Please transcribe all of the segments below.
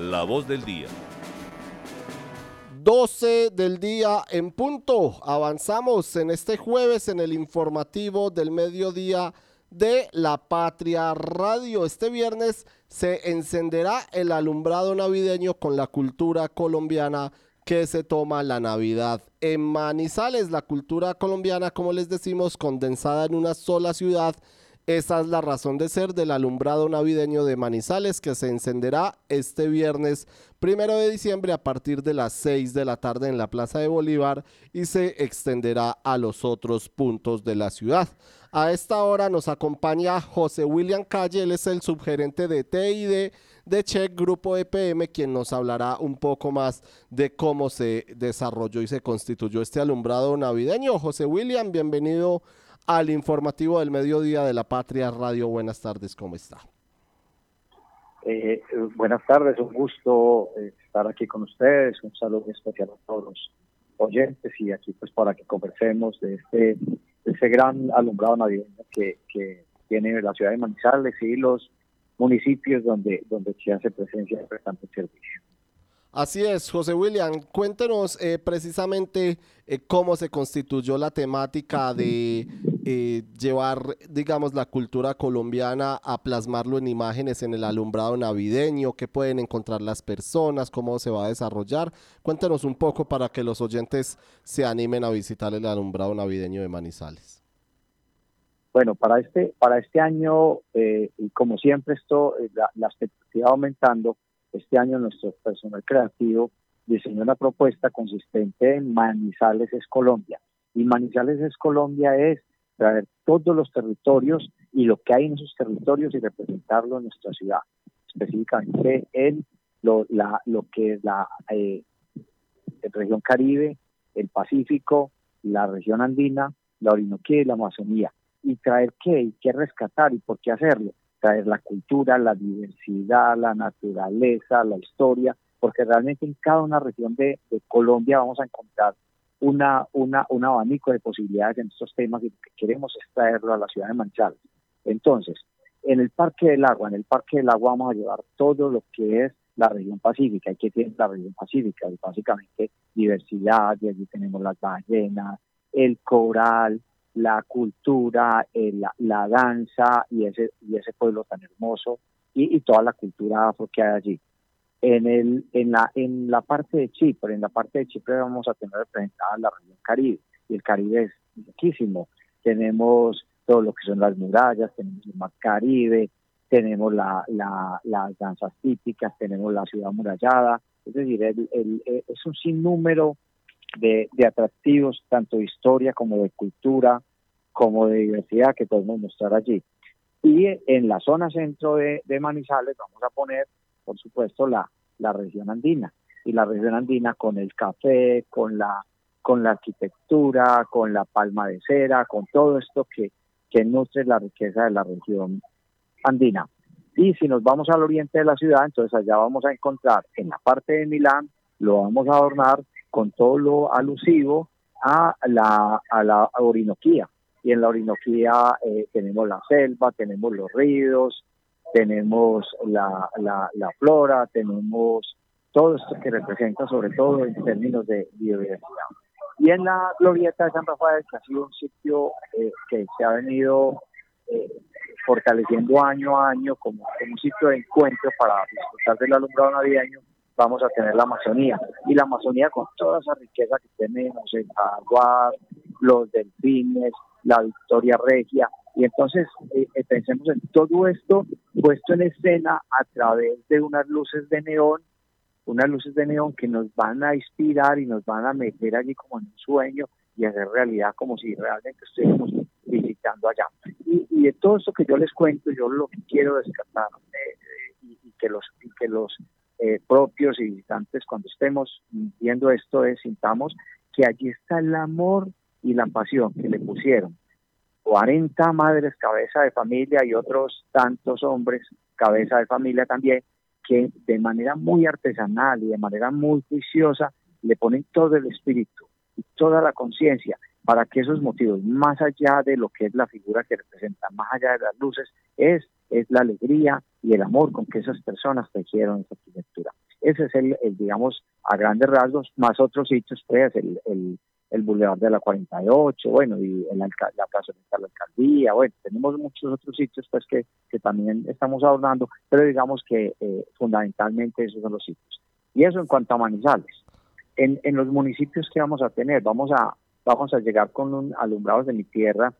La voz del día. 12 del día en punto. Avanzamos en este jueves en el informativo del mediodía de La Patria Radio. Este viernes se encenderá el alumbrado navideño con la cultura colombiana que se toma la Navidad. En Manizales, la cultura colombiana, como les decimos, condensada en una sola ciudad. Esa es la razón de ser del alumbrado navideño de Manizales que se encenderá este viernes primero de diciembre a partir de las 6 de la tarde en la Plaza de Bolívar y se extenderá a los otros puntos de la ciudad. A esta hora nos acompaña José William Calle, él es el subgerente de TID de Check Grupo EPM, quien nos hablará un poco más de cómo se desarrolló y se constituyó este alumbrado navideño. José William, bienvenido al informativo del mediodía de la Patria Radio. Buenas tardes, ¿cómo está? Eh, buenas tardes, un gusto eh, estar aquí con ustedes, un saludo especial a todos los oyentes y aquí pues para que conversemos de este, ese gran alumbrado navideño que, que tiene la ciudad de Manizales y los municipios donde, donde se hace presencia de prestante servicio. Así es, José William, cuéntenos eh, precisamente eh, cómo se constituyó la temática de eh, llevar, digamos, la cultura colombiana a plasmarlo en imágenes en el alumbrado navideño, qué pueden encontrar las personas, cómo se va a desarrollar. Cuéntenos un poco para que los oyentes se animen a visitar el alumbrado navideño de Manizales. Bueno, para este, para este año, y como siempre, esto, la, la expectativa aumentando, este año nuestro personal creativo diseñó una propuesta consistente en Manizales es Colombia. Y Manizales es Colombia es traer todos los territorios y lo que hay en esos territorios y representarlo en nuestra ciudad. Específicamente en lo, la, lo que es la eh, región Caribe, el Pacífico, la región andina, la Orinoquía y la Amazonía. Y traer qué y qué rescatar y por qué hacerlo traer la cultura, la diversidad, la naturaleza, la historia, porque realmente en cada una región de, Colombia vamos a encontrar una, una, un abanico de posibilidades en estos temas y lo que queremos es traerlo a la ciudad de Manizales. Entonces, en el Parque del Agua, en el Parque del Agua vamos a llevar todo lo que es la región pacífica. ¿Y qué tiene la región pacífica? básicamente diversidad, y allí tenemos las ballenas, el coral, la cultura, la, danza y ese, y ese pueblo tan hermoso y, toda la cultura afro que hay allí. En, el, en, la, en la parte de Chipre, en la parte de Chipre vamos a tener representada la región Caribe y el Caribe es riquísimo. Tenemos todo lo que son las murallas, tenemos el mar Caribe, tenemos la, las danzas típicas, tenemos la ciudad amurallada, es decir, el, es un sinnúmero de, de atractivos, tanto de historia como de cultura, como de diversidad que podemos mostrar allí. Y en la zona centro de, Manizales vamos a poner, por supuesto, la, la región andina. Y la región andina con el café, con la, con la arquitectura, con la palma de cera, con todo esto que, que nutre la riqueza de la región andina. Y si nos vamos al oriente de la ciudad, entonces allá vamos a encontrar en la parte de Milán, lo vamos a adornar con todo lo alusivo a la, a la Orinoquía. Y en la Orinoquía eh, tenemos la selva, tenemos los ríos, tenemos la, la, flora, tenemos todo esto que representa sobre todo en términos de biodiversidad. Y en la glorieta de San Rafael, que ha sido un sitio eh, que se ha venido eh, fortaleciendo año a año como, como, un sitio de encuentro para disfrutar del alumbrado navideño, vamos a tener la Amazonía. Y la Amazonía con toda esa riqueza que tenemos, el jaguar, los delfines, la Victoria Regia. Y entonces eh, eh, pensemos en todo esto puesto en escena a través de unas luces de neón, unas luces de neón que nos van a inspirar y nos van a meter allí como en un sueño y hacer realidad como si realmente estuviéramos visitando allá. Y, de todo esto que yo les cuento, yo lo que quiero descartar eh, y, que los, y que los eh, propios y visitantes cuando estemos viendo esto es sintamos que allí está el amor y la pasión que le pusieron 40 madres cabeza de familia y otros tantos hombres cabeza de familia también que de manera muy artesanal y de manera muy juiciosa le ponen todo el espíritu y toda la conciencia para que esos motivos, más allá de lo que es la figura que representa, más allá de las luces, es es la alegría y el amor con que esas personas tejieron esa arquitectura. Ese es el, digamos, a grandes rasgos, más otros sitios, pues, el, el Boulevard de la 48, bueno, y el, la Plaza de la Alcaldía, bueno, tenemos muchos otros sitios, pues, que, que también estamos abordando, pero digamos que eh, fundamentalmente esos son los sitios. Y eso en cuanto a Manizales. En, en los municipios que vamos a tener, vamos a, vamos a llegar con un alumbrados de mi tierra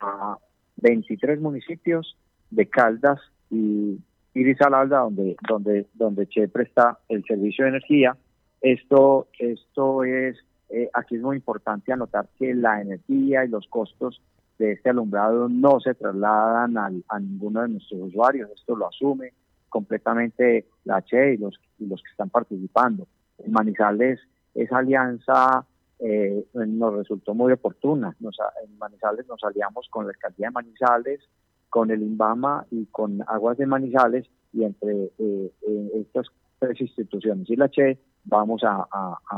a 23 municipios de Caldas y, y donde, donde, donde Che presta el servicio de energía. Esto, esto es, eh, aquí es muy importante anotar que la energía y los costos de este alumbrado no se trasladan a ninguno de nuestros usuarios, esto lo asume completamente la Che y los, los que están participando. En Manizales, esa alianza eh, nos resultó muy oportuna. Nos, en Manizales nos aliamos con la alcaldía de Manizales, con el INVAMA y con Aguas de Manizales y entre eh, eh, estas tres instituciones y la CHE vamos a,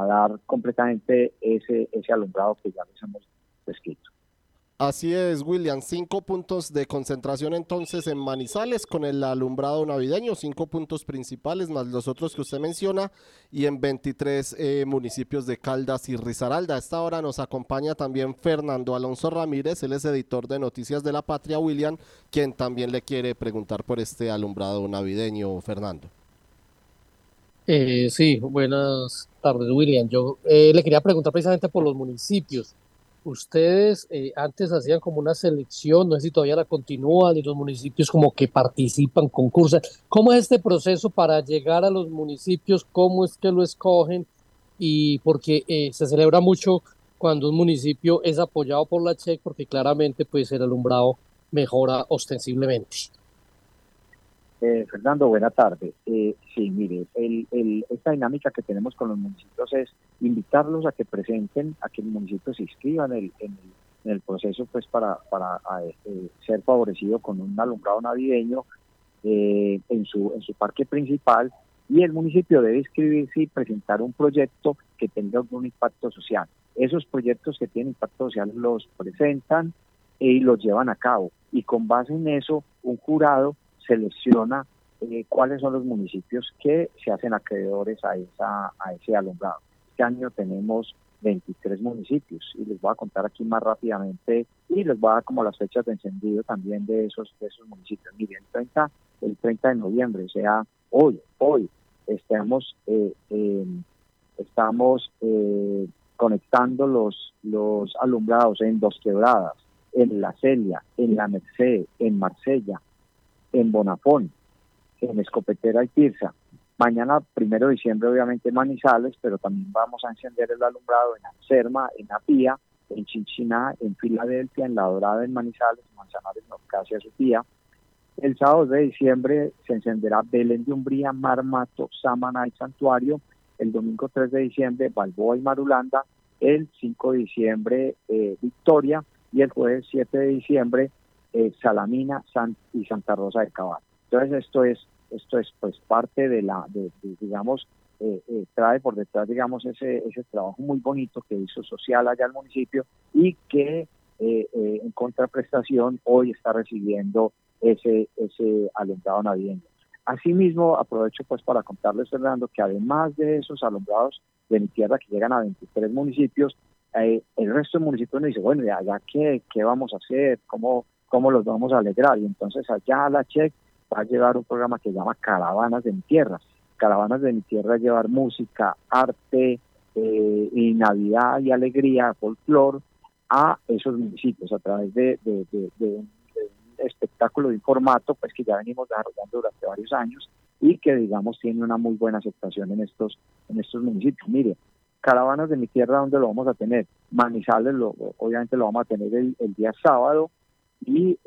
dar completamente ese, ese alumbrado que ya les hemos descrito. Así es, William. Cinco puntos de concentración entonces en Manizales con el alumbrado navideño, cinco puntos principales más los otros que usted menciona y en 23 eh, municipios de Caldas y Risaralda. A esta hora nos acompaña también Fernando Alonso Ramírez, él es editor de Noticias de la Patria, William, quien también le quiere preguntar por este alumbrado navideño, Fernando. Eh, sí, buenas tardes, William. Yo eh, le quería preguntar precisamente por los municipios ustedes eh, antes hacían como una selección, no sé si todavía la continúan, y los municipios como que participan, concursan. ¿Cómo es este proceso para llegar a los municipios? ¿Cómo es que lo escogen? Y porque eh, se celebra mucho cuando un municipio es apoyado por la CHEC, porque claramente pues el alumbrado mejora ostensiblemente. Eh, Fernando, buena tarde. Eh, sí, mire, esta dinámica que tenemos con los municipios es invitarlos a que presenten, a que el municipio se inscriba en el, proceso pues para, para eh, ser favorecido con un alumbrado navideño en, su, en su parque principal y el municipio debe inscribirse y presentar un proyecto que tenga un impacto social. Esos proyectos que tienen impacto social los presentan y los llevan a cabo y con base en eso un jurado selecciona eh, cuáles son los municipios que se hacen acreedores a, esa, a ese alumbrado. Este año tenemos 23 municipios y les voy a contar aquí más rápidamente y les voy a dar como las fechas de encendido también de esos, de esos municipios. Miren, el 30, el 30 de noviembre, o sea, hoy, hoy estamos, eh, estamos eh, conectando los, los alumbrados en Dos Quebradas, en La Celia, en La Merced, en Marsella, en Bonafón, en Escopetera y Tirsa. Mañana, primero de diciembre, obviamente en Manizales, pero también vamos a encender el alumbrado en Anserma, en Apía, en Chinchiná, en Filadelfia, en La Dorada, en Manizales, Manzanares, Norcasia, Sofía. El sábado de diciembre se encenderá Belén de Umbría, Marmato, Samaná y Santuario. El domingo 3 de diciembre, Balboa y Marulanda. El 5 de diciembre, eh, Victoria. Y el jueves 7 de diciembre, eh, Salamina y Santa Rosa de Cabal. Entonces esto es esto es pues parte de la digamos eh, eh, trae por detrás digamos ese ese trabajo muy bonito que hizo social allá al municipio y que en contraprestación hoy está recibiendo ese ese alumbrado navideño. Asimismo, aprovecho pues para contarles, Fernando, que además de esos alumbrados de mi tierra que llegan a 23 municipios, el resto de municipios nos dice, bueno, ya, ya qué, qué vamos a hacer, cómo, cómo los vamos a alegrar. Y entonces allá la CHEC va a llevar un programa que se llama Caravanas de mi tierra. Caravanas de mi tierra llevar música, arte eh, y Navidad y alegría, folclor a esos municipios a través de, un, espectáculo de formato pues que ya venimos desarrollando durante varios años y que digamos tiene una muy buena aceptación en estos en estos municipios. Mire, caravanas de mi tierra, ¿dónde lo vamos a tener? Manizales, lo, obviamente lo vamos a tener el día sábado, y,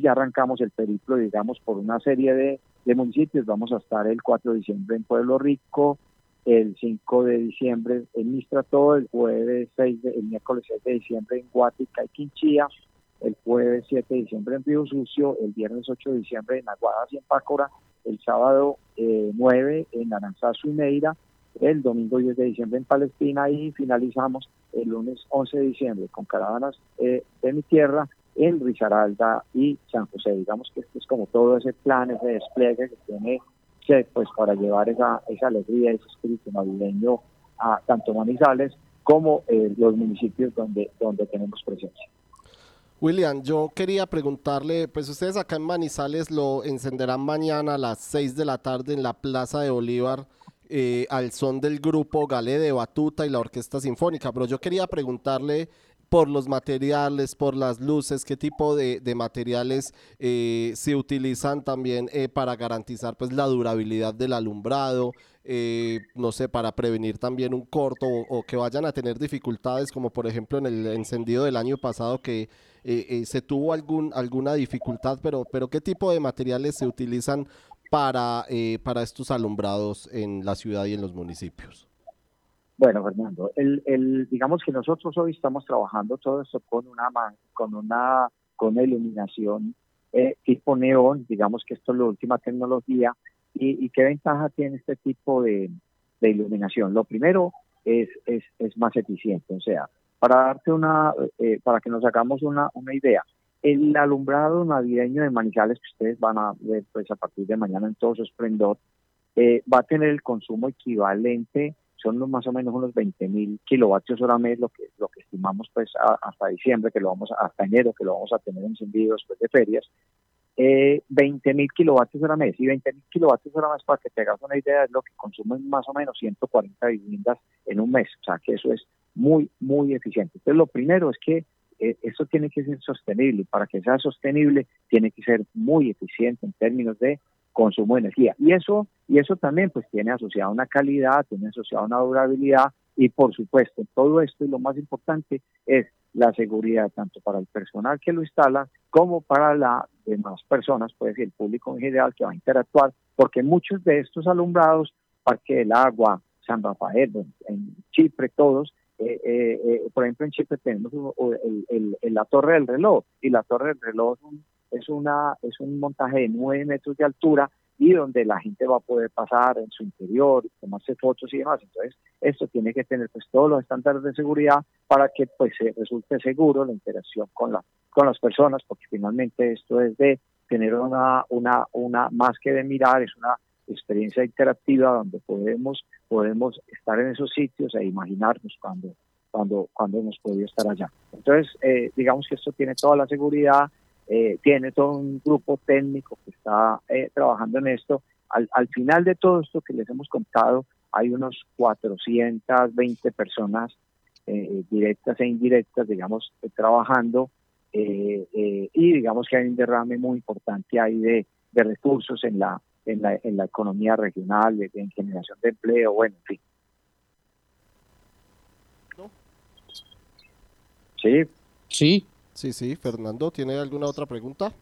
ya arrancamos el periplo, digamos, por una serie de, municipios. Vamos a estar el 4 de diciembre en Pueblo Rico, el 5 de diciembre en Mistrato, el jueves 6 de, el miércoles 6 de diciembre en Guatica y Quinchía, el jueves 7 de diciembre en Río Sucio, el viernes 8 de diciembre en Aguadas y en Pácora, el sábado 9 eh, en Aranzazu y Meira, el domingo 10 de diciembre en Palestina y finalizamos el lunes 11 de diciembre con caravanas eh, de mi tierra en Risaralda y San José. Digamos que es como todo ese plan, ese despliegue que tiene pues para llevar esa, esa alegría, ese espíritu navideño a tanto Manizales como eh, los municipios donde, donde tenemos presencia. William, yo quería preguntarle, pues ustedes acá en Manizales lo encenderán mañana a las 6 de la tarde en la Plaza de Bolívar eh, al son del grupo Galé de Batuta y la Orquesta Sinfónica, pero yo quería preguntarle por los materiales, por las luces, qué tipo de, materiales eh, se utilizan también eh, para garantizar pues la durabilidad del alumbrado, eh, no sé, para prevenir también un corto o, que vayan a tener dificultades, como por ejemplo en el encendido del año pasado que se tuvo algún, alguna dificultad, pero, pero qué tipo de materiales se utilizan para, para estos alumbrados en la ciudad y en los municipios. Bueno, Fernando, el, el, digamos que nosotros hoy estamos trabajando todo esto con una con una con iluminación eh, tipo neón, digamos que esto es la última tecnología. ¿Y, qué ventaja tiene este tipo de, iluminación? Lo primero es, es, más eficiente, o sea, para darte una, eh, para que nos hagamos una, una idea, el alumbrado navideño de Manizales que ustedes van a ver pues a partir de mañana en todo su esplendor, eh, va a tener el consumo equivalente son más o menos unos 20 mil kilovatios hora mes, lo que, lo que estimamos pues hasta diciembre, que lo vamos hasta enero, que lo vamos a tener encendido después de ferias, eh, 20 mil kilovatios hora mes. Y 20 mil kilovatios hora mes, para que te hagas una idea, es lo que consumen más o menos 140 viviendas en un mes. O sea que eso es muy, muy eficiente. Entonces, lo primero es que eh, esto tiene que ser sostenible. Para que sea sostenible, tiene que ser muy eficiente en términos de consumo de energía. Y eso, y eso también pues tiene asociado una calidad, tiene asociado una durabilidad y por supuesto todo esto y lo más importante es la seguridad tanto para el personal que lo instala como para las demás personas, puede decir el público en general que va a interactuar, porque muchos de estos alumbrados, Parque del Agua, San Rafael, en Chipre, todos, eh, eh, eh, por ejemplo en Chipre tenemos la torre del reloj y la torre del reloj es un es, una, es un montaje de 9 metros de altura y donde la gente va a poder pasar en su interior, tomarse fotos y demás. Entonces, esto tiene que tener pues todos los estándares de seguridad para que pues resulte seguro la interacción con, la, con las personas, porque finalmente esto es de tener una, una, una, más que de mirar, es una experiencia interactiva donde podemos, podemos estar en esos sitios e imaginarnos cuando, cuando, cuando hemos podido estar allá. Entonces, eh, digamos que esto tiene toda la seguridad, eh, tiene todo un grupo técnico que está eh, trabajando en esto. Al, al, final de todo esto que les hemos contado, hay unos 420 personas eh, directas e indirectas, digamos, trabajando y digamos que hay un derrame muy importante ahí de, de recursos en la, en la, en la economía regional, en generación de empleo, bueno, en fin. Sí. Sí, Sí, sí, Fernando, ¿tiene alguna otra pregunta?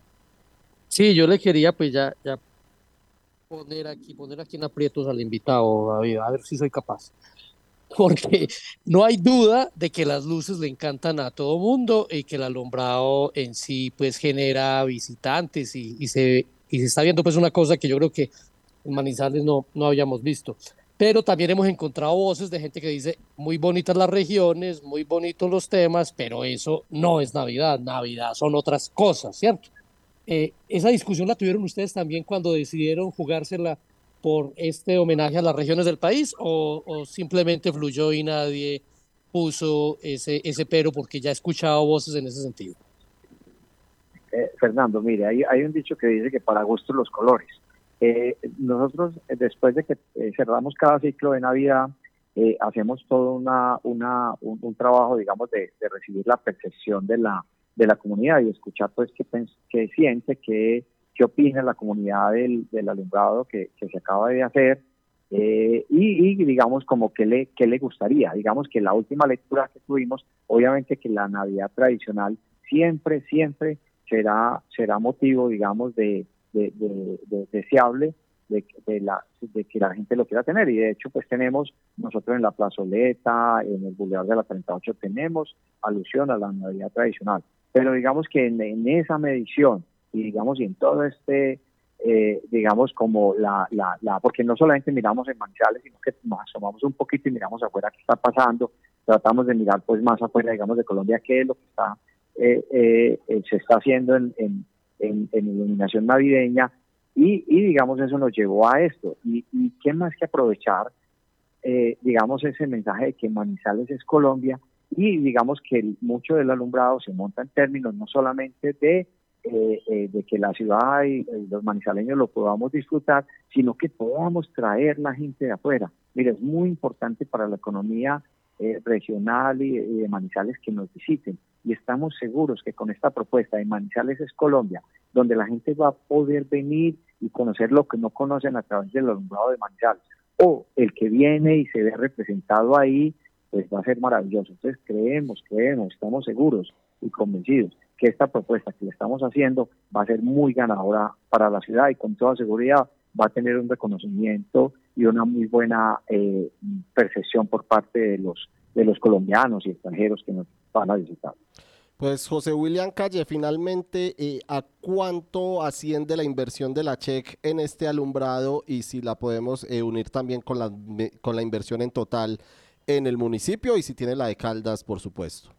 Sí, yo le quería pues ya, poner aquí, poner aquí en aprietos al invitado, David, a ver si soy capaz. Porque no hay duda de que las luces le encantan a todo mundo y que el alumbrado en sí pues genera visitantes y, y se, y se está viendo pues una cosa que yo creo que en Manizales no, no habíamos visto pero también hemos encontrado voces de gente que dice, muy bonitas las regiones, muy bonitos los temas, pero eso no es Navidad, Navidad son otras cosas, ¿cierto? Eh, esa discusión la tuvieron ustedes también cuando decidieron jugársela por este homenaje a las regiones del país o, simplemente fluyó y nadie puso ese, ese pero porque ya he escuchado voces en ese sentido. Eh, Fernando, mire, hay, hay un dicho que dice que para gusto los colores. Eh, nosotros, eh, después de que eh, cerramos cada ciclo de Navidad, hacemos todo una, una, un, trabajo, digamos, de, recibir la percepción de la, de la comunidad y escuchar, pues, qué, qué siente, qué, qué opina la comunidad del, del alumbrado que, que, se acaba de hacer. y, y, digamos como que le, que le gustaría, digamos que la última lectura que tuvimos, obviamente que la Navidad tradicional siempre, siempre será, será motivo, digamos, de, de, deseable de, la, de que la gente lo quiera tener. Y de hecho, pues tenemos nosotros en la plazoleta, en el Boulevard de la 38, tenemos alusión a la Navidad tradicional. Pero digamos que en, esa medición y digamos y en todo este, eh, digamos como la, la, la, porque no solamente miramos en Manizales, sino que más asomamos un poquito y miramos afuera qué está pasando, tratamos de mirar pues más afuera, digamos, de Colombia, qué es lo que está, eh, eh, se está haciendo en en, iluminación navideña Y, digamos, eso nos llevó a esto. ¿Y, qué más que aprovechar, eh, digamos, ese mensaje de que Manizales es Colombia y digamos que mucho del alumbrado se monta en términos no solamente de eh, eh, de que la ciudad y, los manizaleños lo podamos disfrutar, sino que podamos traer la gente de afuera. Mire, es muy importante para la economía eh, regional y, de Manizales que nos visiten. Y estamos seguros que con esta propuesta de Manizales es Colombia, donde la gente va a poder venir y conocer lo que no conocen a través del alumbrado de Manizales. O el que viene y se ve representado ahí, pues va a ser maravilloso. Entonces creemos, creemos, estamos seguros y convencidos que esta propuesta que le estamos haciendo va a ser muy ganadora para la ciudad y con toda seguridad va a tener un reconocimiento y una muy buena eh, percepción por parte de los de los colombianos y extranjeros que nos van a visitar. Pues José William Calle, finalmente, eh, ¿a cuánto asciende la inversión de la CHEC en este alumbrado y si la podemos eh, unir también con la, con la inversión en total en el municipio y si tiene la de Caldas, por supuesto?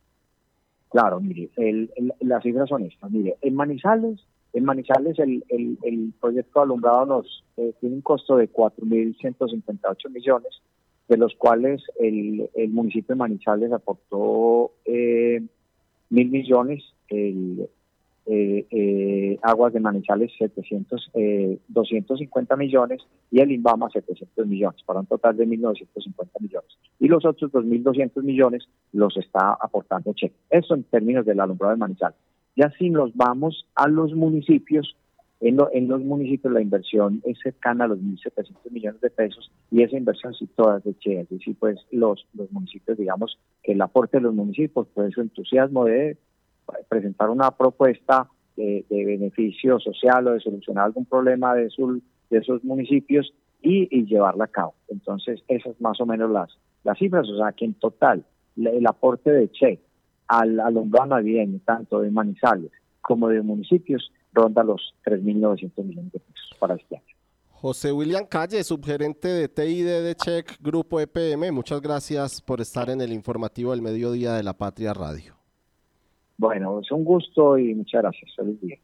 Claro, mire, el, las cifras son estas. Mire, en Manizales, en Manizales el, el, proyecto alumbrado nos eh, tiene un costo de 4.158 millones, de los cuales el, el municipio de Manizales aportó eh, mil millones, el, eh, eh, Aguas de Manizales 700, eh, 250 millones y el INVAMA 700 millones, para un total de 1.950 millones. Y los otros 2.200 millones los está aportando Che. Eso en términos del alumbrado de Manizales. Ya si nos vamos a los municipios, en, en, los municipios la inversión es cercana a los 1.700 millones de pesos y esa inversión sí todas de Che, es decir, pues los, los municipios, digamos, que el aporte de los municipios, pues su entusiasmo de presentar una propuesta de, beneficio social o de solucionar algún problema de, de esos municipios y, llevarla a cabo. Entonces, esas más o menos las, las cifras, o sea que en total el aporte de Che al alumbrado navideño, tanto de Manizales como de municipios, ronda los 3.900 millones de pesos para este año. José William Calle, subgerente de TID de Check Grupo EPM, muchas gracias por estar en el informativo del mediodía de la Patria Radio. Bueno, es un gusto y muchas gracias. Feliz día.